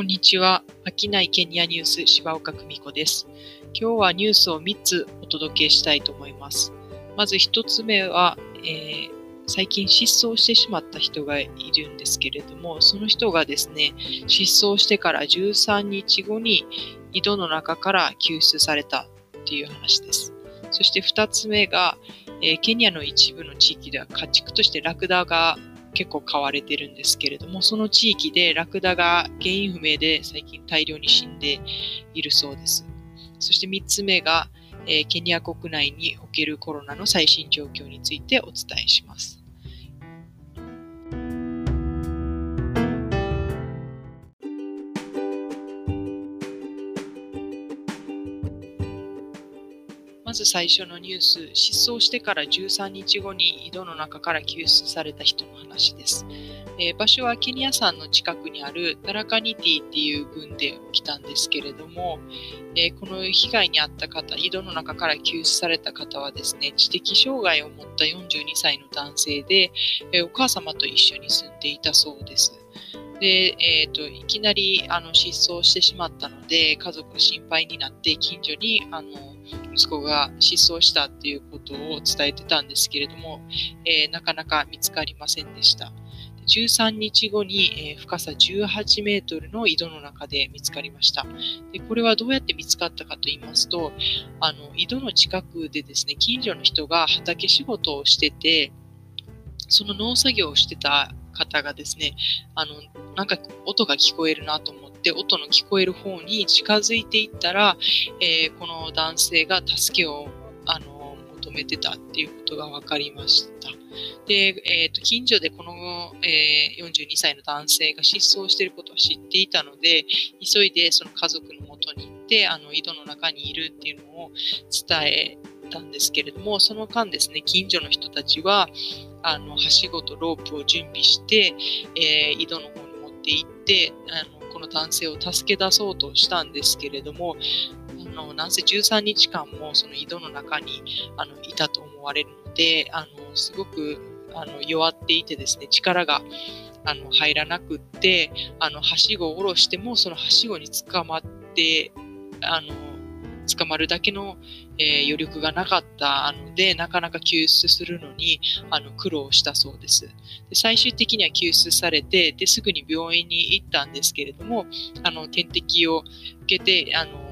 こんにちは。飽きないケニアニュース柴岡久美子です。今日はニュースを3つお届けしたいと思います。まず1つ目は、えー、最近失踪してしまった人がいるんですけれども、その人がですね、失踪してから13日後に井戸の中から救出されたっていう話です。そして2つ目が、えー、ケニアの一部の地域では家畜としてラクダが結構飼われてるんですけれども、その地域でラクダが原因不明で最近大量に死んでいるそうです。そして3つ目が、えー、ケニア国内におけるコロナの最新状況についてお伝えします。まず最初のニュース、失踪してから13日後に井戸の中から救出された人の話です。えー、場所はケニア山の近くにあるタラカニティっていう群で起きたんですけれども、えー、この被害に遭った方、井戸の中から救出された方はですね、知的障害を持った42歳の男性で、えー、お母様と一緒に住んでいたそうです。で、えーと、いきなりあの失踪してしまったので家族が心配になって近所にあの息子が失踪したっていうことを伝えてたんですけれども、えー、なかなか見つかりませんでした。13日後に、えー、深さ18メートルの井戸の中で見つかりましたで。これはどうやって見つかったかと言いますと、あの井戸の近くでですね、近所の人が畑仕事をしてて、その農作業をしてた方がですね、あの、なんか音が聞こえるなと思って、音の聞こえる方に近づいていったら、えー、この男性が助けを、あの、求めてたっていうことが分かりました。で、えっ、ー、と、近所でこの、えー、42歳の男性が失踪していることを知っていたので、急いでその家族のもとに行って、あの、井戸の中にいるっていうのを伝えたんですけれども、その間ですね、近所の人たちは、あの、はしごとロープを準備して、えー、井戸の方に持って行って、あの、この男性を助け出そうとしたんですけれども、あの、なんせ13日間もその井戸の中に、あの、いたと思われるので、あの、すごく、あの、弱っていてですね、力が、あの、入らなくって、あの、はしごを下ろしても、そのはしごに捕まって、あの、捕まるだけの、えー、余力がなかったので、なかなか救出するのにあの苦労したそうですで。最終的には救出されてですぐに病院に行ったんですけれども、あの点滴を受けて、あの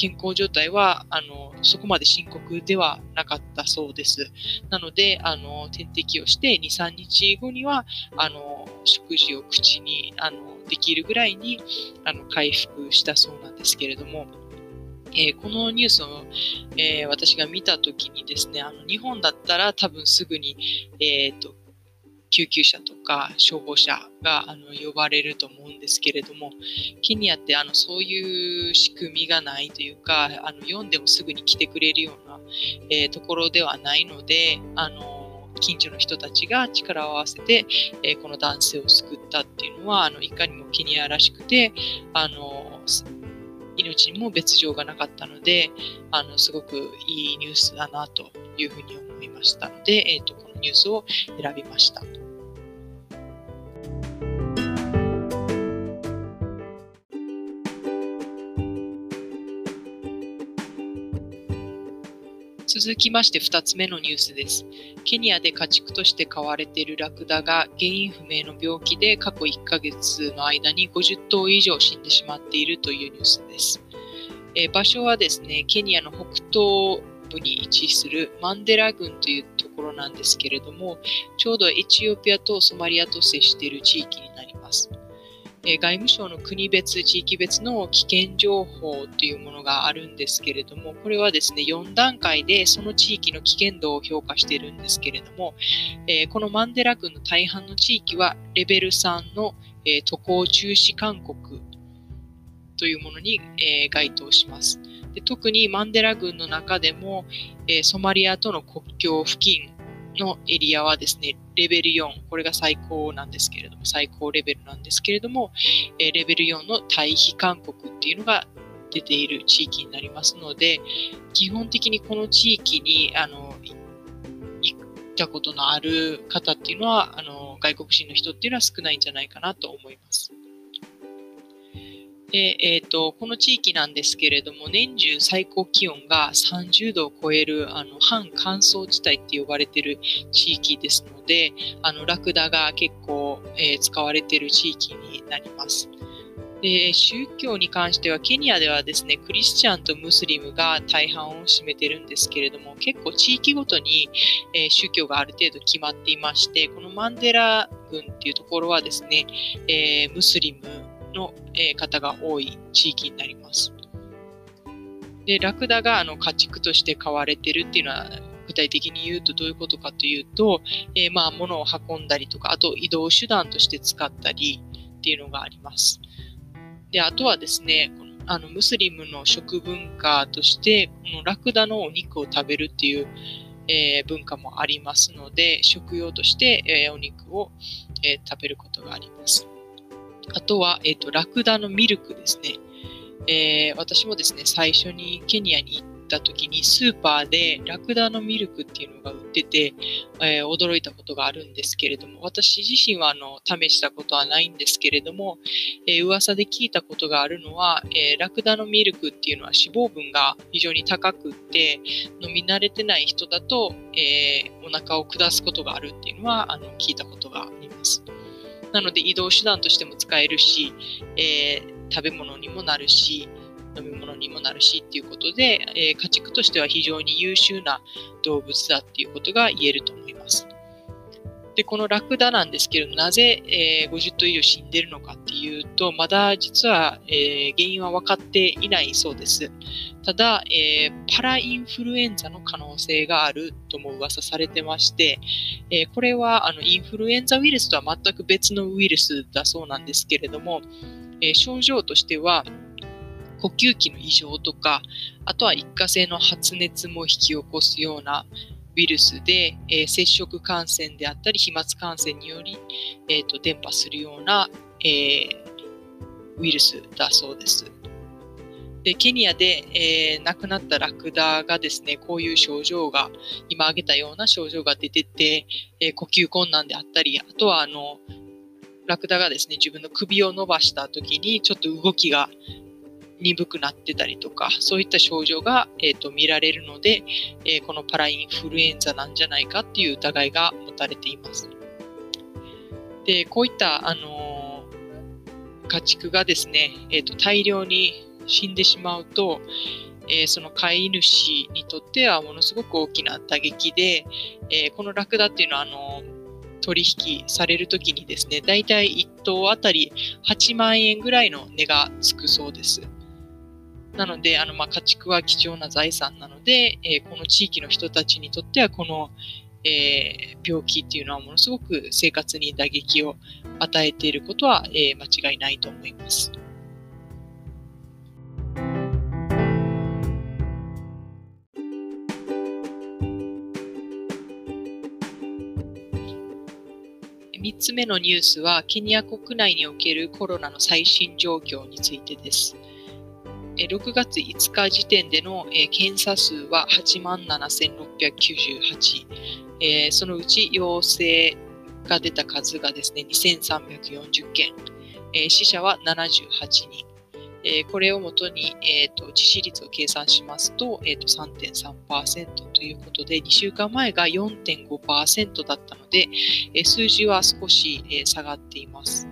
健康状態はあのそこまで深刻ではなかったそうです。なので、あの点滴をして2、3日後にはあの食事を口にあのできるぐらいにあの回復したそうなんですけれども、えー、このニュースを、えー、私が見たときにですね、あの日本だったら多分すぐに、えーと、救急車とか消防車があの呼ばれると思うんですけれども、ケニアってあのそういう仕組みがないというか、あの読んでもすぐに来てくれるような、えー、ところではないので、あの近所の人たちが力を合わせて、えー、この男性を救ったっていうのは、あのいかにもケニアらしくて、あの命にも別状がなかったので、あの、すごくいいニュースだなというふうに思いましたので、えっ、ー、と、このニュースを選びました。続きまして2つ目のニュースです。ケニアで家畜として飼われているラクダが原因不明の病気で過去1ヶ月の間に50頭以上死んでしまっているというニュースです。え、場所はですね、ケニアの北東部に位置するマンデラ郡というところなんですけれども、ちょうどエチオピアとソマリアと接している地域になります。え外務省の国別、地域別の危険情報というものがあるんですけれども、これはですね、4段階でその地域の危険度を評価しているんですけれども、えこのマンデラ郡の大半の地域はレベル3の、え渡航中止勧告というものに、え該当します。で特にマンデラ郡の中でも、えソマリアとの国境付近のエリアはですね、レベル4、これが最高なんですけれども、最高レベルなんですけれども、えレベル4の退避勧告っていうのが出ている地域になりますので、基本的にこの地域に、あの、行ったことのある方っていうのは、あの、外国人の人っていうのは少ないんじゃないかなと思います。でえーと、この地域なんですけれども、年中最高気温が30度を超えるあの半乾燥地帯って呼ばれている地域ですので、あのラクダが結構、えー、使われている地域になります。で宗教に関してはケニアではですねクリスチャンとムスリムが大半を占めてるんですけれども結構地域ごとに、えー、宗教がある程度決まっていましてこのマンデラ郡っていうところはですね、えー、ムスリムの、え、方が多い地域になります。でラクダがあの家畜として飼われてるっていうのは具体的に言うとどういうことかというと、えー、まあ物を運んだりとかあと移動手段として使ったりっていうのがあります。で、あとはですね、あのムスリムの食文化として、このラクダのお肉を食べるっていう、えー、文化もありますので、食用として、えー、お肉を、え、食べることがあります。あとは、えっ、と、ラクダのミルクですね。え私もですね、最初にケニアに行った時にスーパーでラクダのミルクっていうのが売ってて、えー、驚いたことがあるんですけれども、私自身はあの試したことはないんですけれども、えー、噂で聞いたことがあるのは、えー、ラクダのミルクっていうのは脂肪分が非常に高くって、飲み慣れてない人だと、えお腹を下すことがあるっていうのはあの聞いたことがあります。なので移動手段としても使えるし、え食べ物にもなるし、飲み物にもなるしっていうことで、えー、家畜としては非常に優秀な動物だっていうことが言えると思います。で、このラクダなんですけど、なぜ、えー、50頭以上死んでるのかっていうと、まだ実は、えー、原因は分かっていないそうです。ただ、えー、パラインフルエンザの可能性があるとも噂されてまして、えこれはあのインフルエンザウイルスとは全く別のウイルスだそうなんですけれども、え症状としては、呼吸器の異常とか、あとは一過性の発熱も引き起こすようなウイルスで、えー、接触感染であったり飛沫感染により、えーと、伝播するような、えー、ウイルスだそうです。でケニアで、えー、亡くなったラクダがですね、こういう症状が、今挙げたような症状が出てて、えー、呼吸困難であったり、あとはあの、ラクダがですね、自分の首を伸ばした時にちょっと動きが鈍くなってたりとか、そういった症状が、えーと、見られるので、えー、このパラインフルエンザなんじゃないかっていう疑いが持たれています。で、こういった、あのー、家畜がですね、えーと、大量に死んでしまうと、えー、その飼い主にとってはものすごく大きな打撃で、えこのラクダっていうのは、あの取引されるときにですね、だいたい1頭あたり8万円ぐらいの値がつくそうです。なので、あの、まあ、家畜は貴重な財産なので、えー、この地域の人たちにとっては、この、えー、病気っていうのはものすごく生活に打撃を与えていることは、えー、間違いないと思います。3つ目のニュースは、ケニア国内におけるコロナの最新状況についてです。6月5日時点での検査数は8万7698、そのうち陽性が出た数がですね、2340件、死者は78人、これをもとに、致死率を計算しますと,、えーと、3.3%ということで、2週間前が4.5%だったので、数字は少し、下がっています。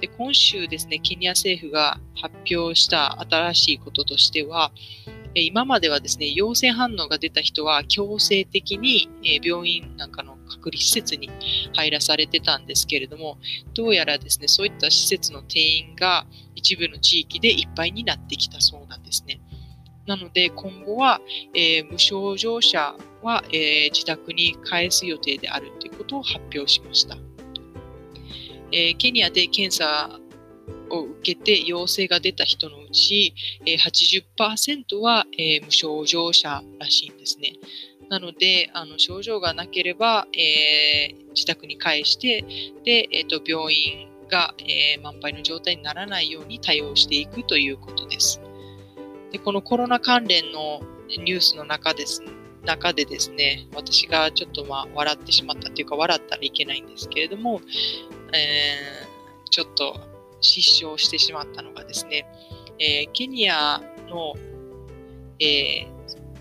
で今週ですね、ケニア政府が発表した新しいこととしては、今まではですね、陽性反応が出た人は強制的に病院なんかの隔離施設に入らされてたんですけれども、どうやらですね、そういった施設の定員が一部の地域でいっぱいになってきたそうなんですね。なので今後は、えー、無症状者は、えー、自宅に帰す予定であるということを発表しました。えー、ケニアで検査を受けて陽性が出た人のうち、えー、80%は、えー、無症状者らしいんですね。なので、あの症状がなければ、えー、自宅に帰して、で、えーと、病院が、えー、満杯の状態にならないように対応していくということです。でこのコロナ関連のニュースの中です中でですね、私がちょっとまあ笑ってしまったというか、笑ったらいけないんですけれども、えー、ちょっと失笑してしまったのがですね、えー、ケニアの、えー、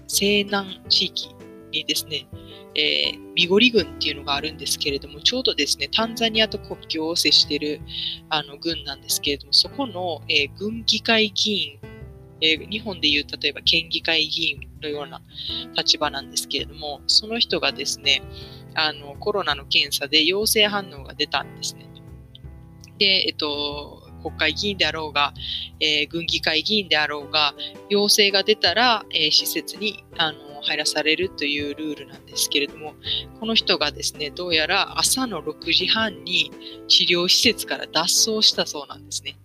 西南地域にですね、えー、ミゴリ軍っていうのがあるんですけれども、ちょうどですね、タンザニアと国境を接しているあの軍なんですけれども、そこの、えー、軍議会議員、えー、日本でいう例えば県議会議員のような立場なんですけれども、その人がですね、あのコロナの検査で陽性反応が出たんですね。で、えっと、国会議員であろうが、えー、軍議会議員であろうが、陽性が出たら、えー、施設にあの入らされるというルールなんですけれども、この人がですね、どうやら朝の6時半に治療施設から脱走したそうなんですね。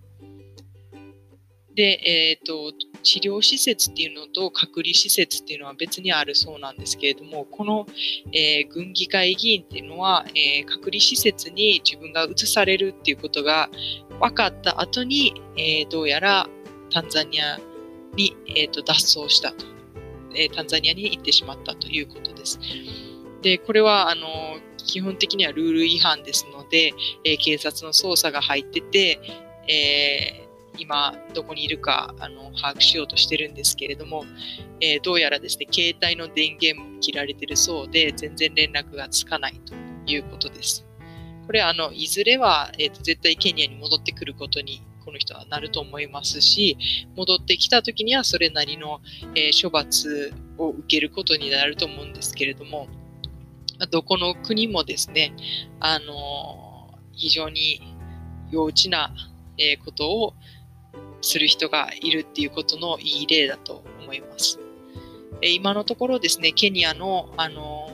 で、え、ー、と、治療施設っていうのと隔離施設っていうのは別にあるそうなんですけれども、この、えー、軍議会議員っていうのは、えー、隔離施設に自分が移されるっていうことが分かった後に、えー、どうやらタンザニアに、えーと、脱走したと、えタンザニアに行ってしまったということです。で、これは、あの、基本的にはルール違反ですので、え警察の捜査が入ってて、え今どこにいるかあの把握しようとしてるんですけれども、えー、どうやらですね、携帯の電源も切られてるそうで、全然連絡がつかないということです。これあの、いずれは、えーと、絶対ケニアに戻ってくることにこの人はなると思いますし、戻ってきた時にはそれなりの、えー、処罰を受けることになると思うんですけれども、どこの国もですね、あの非常に幼稚な、ことをする人がいるっていうことのいい例だと思います。え今のところですね、ケニアのあの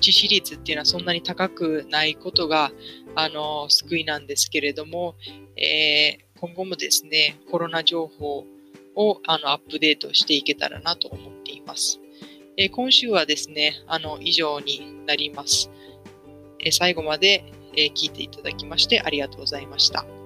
致死率っていうのはそんなに高くないことがあの救いなんですけれども、えー、今後もですね、コロナ情報をあのアップデートしていけたらなと思っています。えー、今週はですね、あの以上になります。えー、最後まで、え聞いていただきましてありがとうございました。